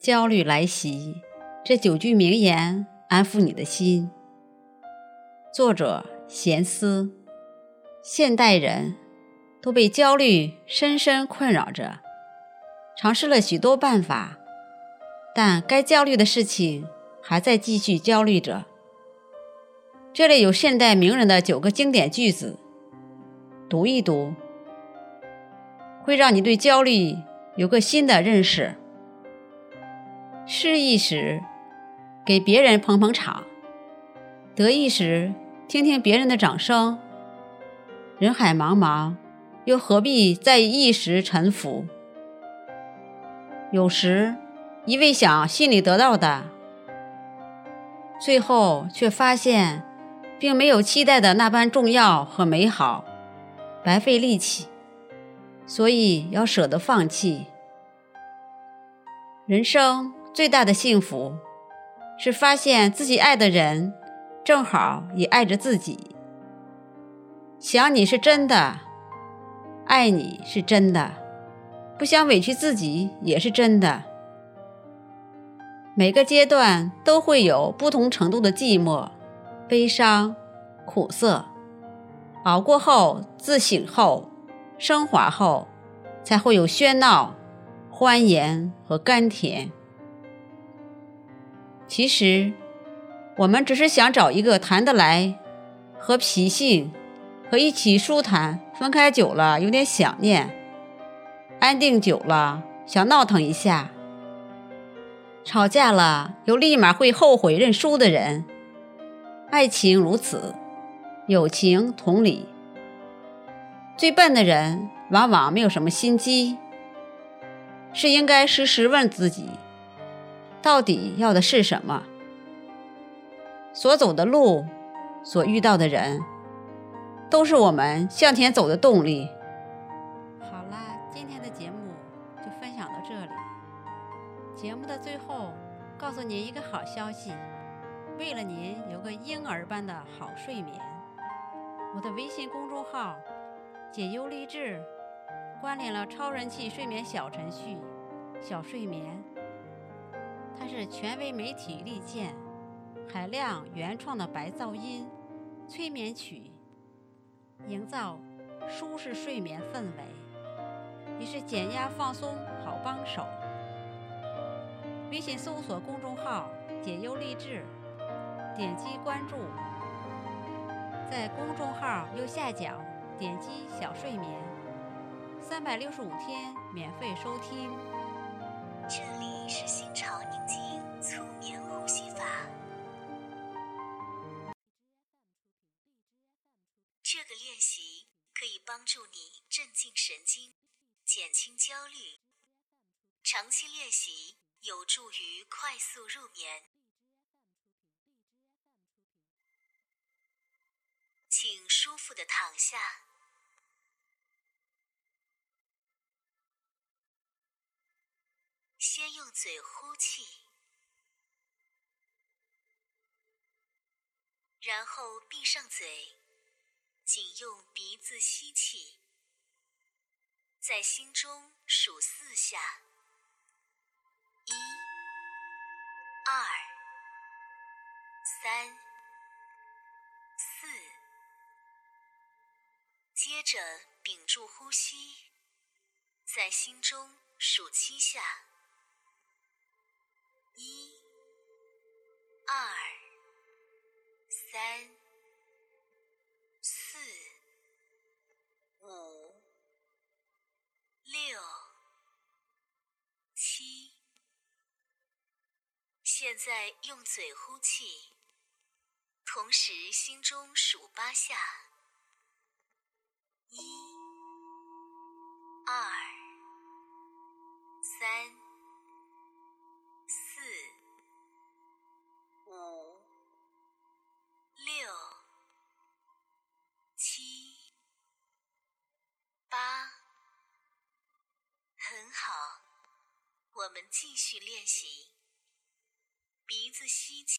焦虑来袭，这九句名言安抚你的心。作者闲思。现代人都被焦虑深深困扰着，尝试了许多办法，但该焦虑的事情还在继续焦虑着。这里有现代名人的九个经典句子，读一读，会让你对焦虑有个新的认识。失意时，给别人捧捧场；得意时，听听别人的掌声。人海茫茫，又何必在意一时沉浮？有时，一味想心里得到的，最后却发现，并没有期待的那般重要和美好，白费力气。所以要舍得放弃。人生。最大的幸福，是发现自己爱的人，正好也爱着自己。想你是真的，爱你是真的，不想委屈自己也是真的。每个阶段都会有不同程度的寂寞、悲伤、苦涩，熬过后，自省后，升华后，才会有喧闹、欢颜和甘甜。其实，我们只是想找一个谈得来、和脾性、和一起舒坦。分开久了有点想念，安定久了想闹腾一下。吵架了又立马会后悔认输的人。爱情如此，友情同理。最笨的人往往没有什么心机，是应该时时问自己。到底要的是什么？所走的路，所遇到的人，都是我们向前走的动力。好了，今天的节目就分享到这里。节目的最后，告诉您一个好消息：为了您有个婴儿般的好睡眠，我的微信公众号“解忧励志”关联了超人气睡眠小程序“小睡眠”。它是权威媒体力荐，海量原创的白噪音催眠曲，营造舒适睡眠氛围，也是减压放松好帮手。微信搜索公众号“解忧励志”，点击关注，在公众号右下角点击“小睡眠”，三百六十五天免费收听。这里以帮助你镇静神经，减轻焦虑。长期练习有助于快速入眠。请舒服的躺下。先用嘴呼气，然后闭上嘴，仅用鼻子吸气，在心中数四下：一、二、三、四。接着屏住呼吸，在心中数七下。一、二、三、现在用嘴呼气，同时心中数八下：一、二、三。四、五、六、七、八。很好我们继续练习，鼻子吸气。